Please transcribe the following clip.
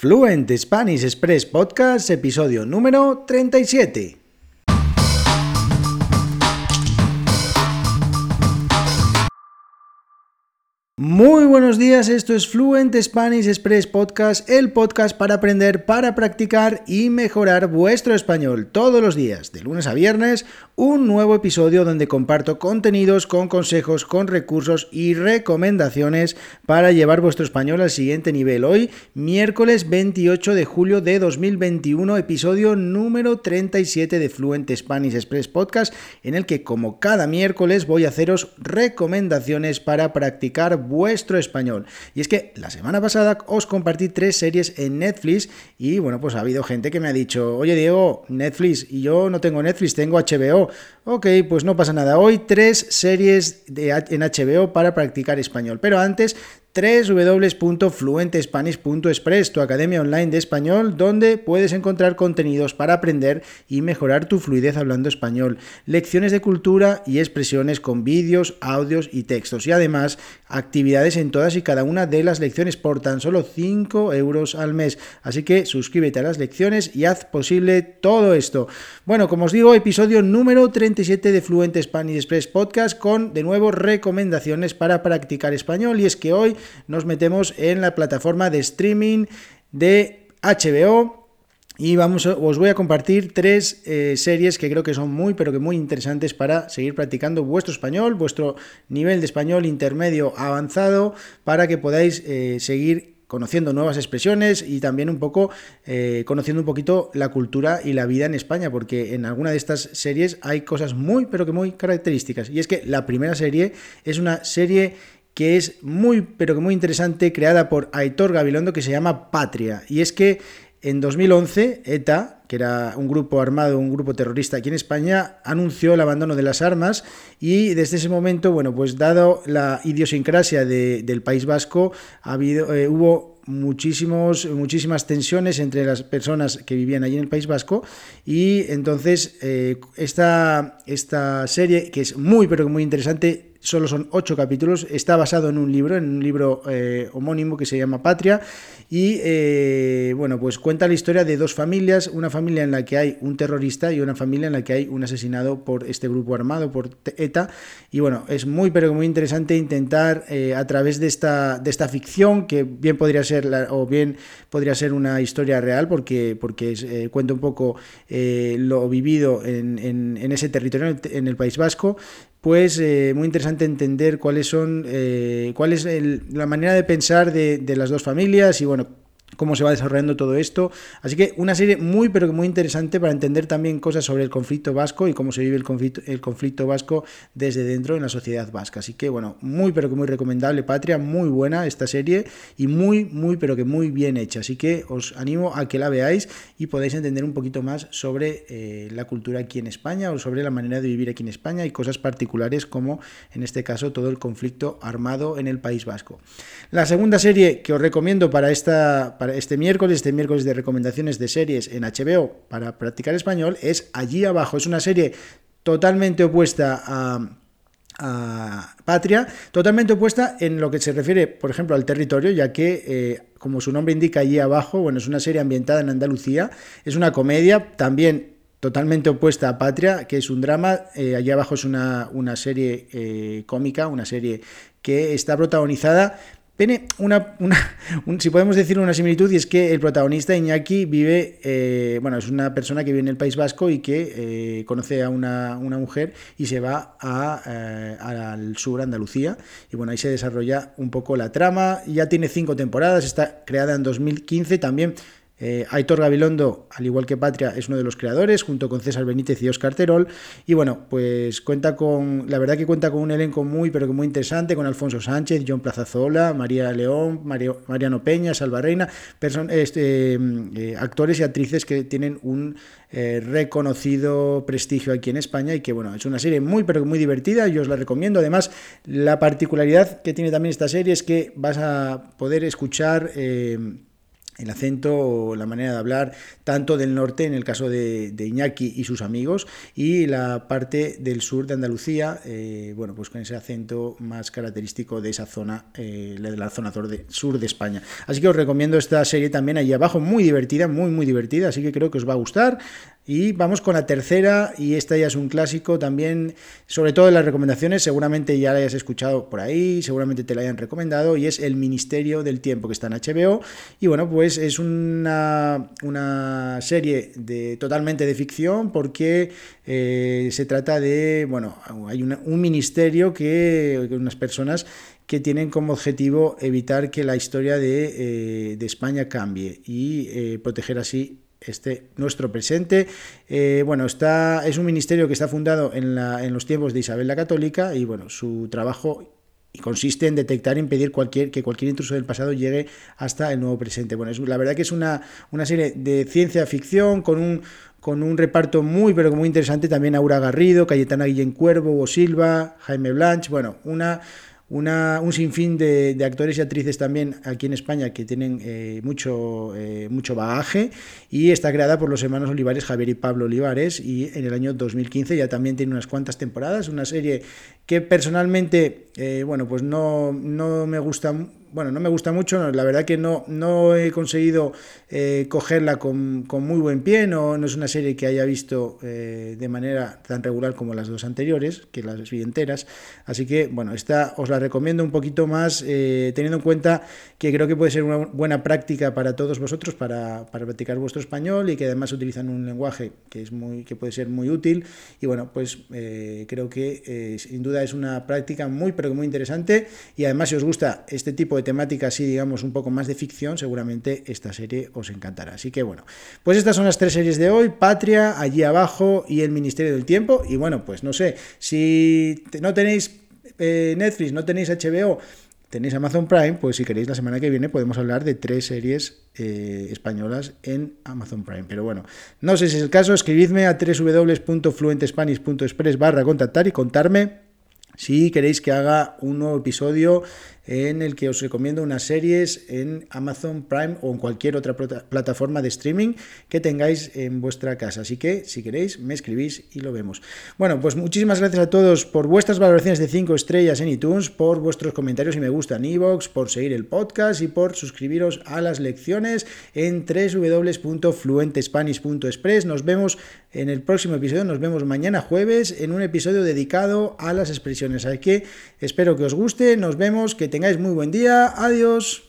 Fluent Spanish Express Podcast, episodio número 37. Muy buenos días, esto es Fluent Spanish Express Podcast, el podcast para aprender, para practicar y mejorar vuestro español todos los días, de lunes a viernes, un nuevo episodio donde comparto contenidos con consejos, con recursos y recomendaciones para llevar vuestro español al siguiente nivel. Hoy, miércoles 28 de julio de 2021, episodio número 37 de Fluent Spanish Express Podcast, en el que como cada miércoles voy a haceros recomendaciones para practicar vuestro español. Y es que la semana pasada os compartí tres series en Netflix y bueno, pues ha habido gente que me ha dicho, oye Diego, Netflix, y yo no tengo Netflix, tengo HBO. Ok, pues no pasa nada. Hoy tres series de, en HBO para practicar español. Pero antes www.fluentespanish.express, tu academia online de español, donde puedes encontrar contenidos para aprender y mejorar tu fluidez hablando español, lecciones de cultura y expresiones con vídeos, audios y textos, y además actividades en todas y cada una de las lecciones por tan solo 5 euros al mes. Así que suscríbete a las lecciones y haz posible todo esto. Bueno, como os digo, episodio número 37 de Fluent Spanish Express Podcast con de nuevo recomendaciones para practicar español, y es que hoy nos metemos en la plataforma de streaming de HBO y vamos, os voy a compartir tres eh, series que creo que son muy, pero que muy interesantes para seguir practicando vuestro español, vuestro nivel de español intermedio avanzado, para que podáis eh, seguir conociendo nuevas expresiones y también un poco eh, conociendo un poquito la cultura y la vida en España, porque en alguna de estas series hay cosas muy, pero que muy características. Y es que la primera serie es una serie que es muy, pero que muy interesante, creada por Aitor Gabilondo, que se llama Patria. Y es que en 2011, ETA, que era un grupo armado, un grupo terrorista aquí en España, anunció el abandono de las armas y desde ese momento, bueno, pues dado la idiosincrasia del País Vasco, ha habido, eh, hubo muchísimos, muchísimas tensiones entre las personas que vivían allí en el País Vasco y entonces eh, esta, esta serie, que es muy, pero muy interesante, solo son ocho capítulos, está basado en un libro, en un libro eh, homónimo que se llama Patria, y eh, bueno, pues cuenta la historia de dos familias, una familia en la que hay un terrorista y una familia en la que hay un asesinado por este grupo armado, por ETA, y bueno, es muy pero muy interesante intentar eh, a través de esta, de esta ficción, que bien podría ser, o bien podría ser una historia real, porque, porque cuenta un poco lo vivido en, en, ese territorio, en el País Vasco, pues eh, muy interesante entender cuáles son, eh, cuál es la manera de pensar de, de, las dos familias y bueno, cómo se va desarrollando todo esto. Así que una serie muy pero que muy interesante para entender también cosas sobre el conflicto vasco y cómo se vive el conflicto, el conflicto vasco desde dentro en la sociedad vasca. Así que bueno, muy pero que muy recomendable, Patria, muy buena esta serie y muy muy pero que muy bien hecha. Así que os animo a que la veáis y podáis entender un poquito más sobre eh, la cultura aquí en España o sobre la manera de vivir aquí en España y cosas particulares como en este caso todo el conflicto armado en el País Vasco. La segunda serie que os recomiendo para esta este miércoles, este miércoles de recomendaciones de series en HBO para practicar español, es Allí abajo. Es una serie totalmente opuesta a, Patria, totalmente opuesta en lo que se refiere, por ejemplo, al territorio, ya que, eh, como su nombre indica, allí abajo, bueno, es una serie ambientada en Andalucía, es una comedia, también totalmente opuesta a Patria, que es un drama, eh, allí abajo es una, una serie eh, cómica, una serie que está protagonizada tiene una, si podemos decir una similitud, y es que el protagonista Iñaki vive, eh, bueno, es una persona que vive en el País Vasco y que eh, conoce a una, mujer y se va a, eh, al sur, Andalucía, y bueno, ahí se desarrolla un poco la trama, ya tiene cinco temporadas, está creada en 2015 también eh, Aitor Gabilondo, al igual que Patria, es uno de los creadores, junto con César Benítez y Oscar Terol. Y bueno, pues cuenta con, la verdad que cuenta con un elenco muy, pero que muy interesante, con Alfonso Sánchez, John Plazazola, María León, Mariano Peña, Salva Reina, este, eh, actores y actrices que tienen un eh, reconocido prestigio aquí en España y que bueno, es una serie muy, pero muy divertida, yo os la recomiendo. Además, la particularidad que tiene también esta serie es que vas a poder escuchar el acento o la manera de hablar, tanto del norte, en el caso de, Iñaki y sus amigos, y la parte del sur de Andalucía, eh, bueno, pues con ese acento más característico de esa zona, eh, de la zona sur de España. Así que os recomiendo esta serie también allí abajo, muy divertida, muy, muy divertida, así que creo que os va a gustar. Y vamos con la tercera, y esta ya es un clásico también, sobre todo en las recomendaciones, seguramente ya la hayas escuchado por ahí, seguramente te la hayan recomendado, y es El Ministerio del Tiempo, que está en HBO. Y bueno, pues es una, una serie de, totalmente de ficción, porque eh, se trata de, bueno, hay un ministerio que, unas personas que tienen como objetivo evitar que la historia de, eh, España cambie y eh, proteger así este nuestro presente. Eh, bueno, está, es un ministerio que está fundado en, la, en los tiempos de Isabel la Católica y bueno, su trabajo consiste en detectar e impedir cualquier, que cualquier intruso del pasado llegue hasta el nuevo presente. Bueno, es, la verdad que es una, una serie de ciencia ficción con un, con un reparto muy, pero muy interesante. También Aura Garrido, Cayetana Guillén Cuervo, o Silva, Jaime Blanch. Bueno, una una, un sinfín de, actores y actrices también aquí en España que tienen eh, mucho, eh, mucho bagaje y está creada por los hermanos Olivares, Javier y Pablo Olivares y en el año 2015 ya también tiene unas cuantas temporadas, una serie que personalmente, eh, bueno, pues no, no me gusta bueno, no me gusta mucho, la verdad que no, no he conseguido eh, cogerla con, muy buen pie, no, no, es una serie que haya visto eh, de manera tan regular como las dos anteriores, que las enteras, así que bueno, esta os la recomiendo un poquito más, eh, teniendo en cuenta que creo que puede ser una buena práctica para todos vosotros, para, para, practicar vuestro español y que además utilizan un lenguaje que, es muy, que puede ser muy útil, y bueno, pues creo que sin duda es una práctica muy, pero muy interesante, y además si os gusta este tipo de temática así, digamos, un poco más de ficción, seguramente esta serie os encantará. Así que bueno, pues estas son las tres series de hoy, Patria, allí abajo y El Ministerio del Tiempo. Y bueno, pues no sé, si no tenéis eh, Netflix, no tenéis HBO, tenéis Amazon Prime, pues si queréis la semana que viene podemos hablar de tres series eh, españolas en Amazon Prime. Pero bueno, no sé si es el caso, escribidme a www.fluentespanish.express barra contactar y contarme si queréis que haga un nuevo episodio en el que os recomiendo unas series en Amazon Prime o en cualquier otra plataforma de streaming que tengáis en vuestra casa. Así que si queréis, me escribís y lo vemos. Bueno, pues muchísimas gracias a todos por vuestras valoraciones de 5 estrellas en iTunes, por vuestros comentarios y me gusta en iVoox, por seguir el podcast y por suscribiros a las lecciones en www.fluentespanish.express. Nos vemos en el próximo episodio, nos vemos mañana jueves en un episodio dedicado a las expresiones. Así que espero que os guste, nos vemos, que tengáis muy buen día. Adiós.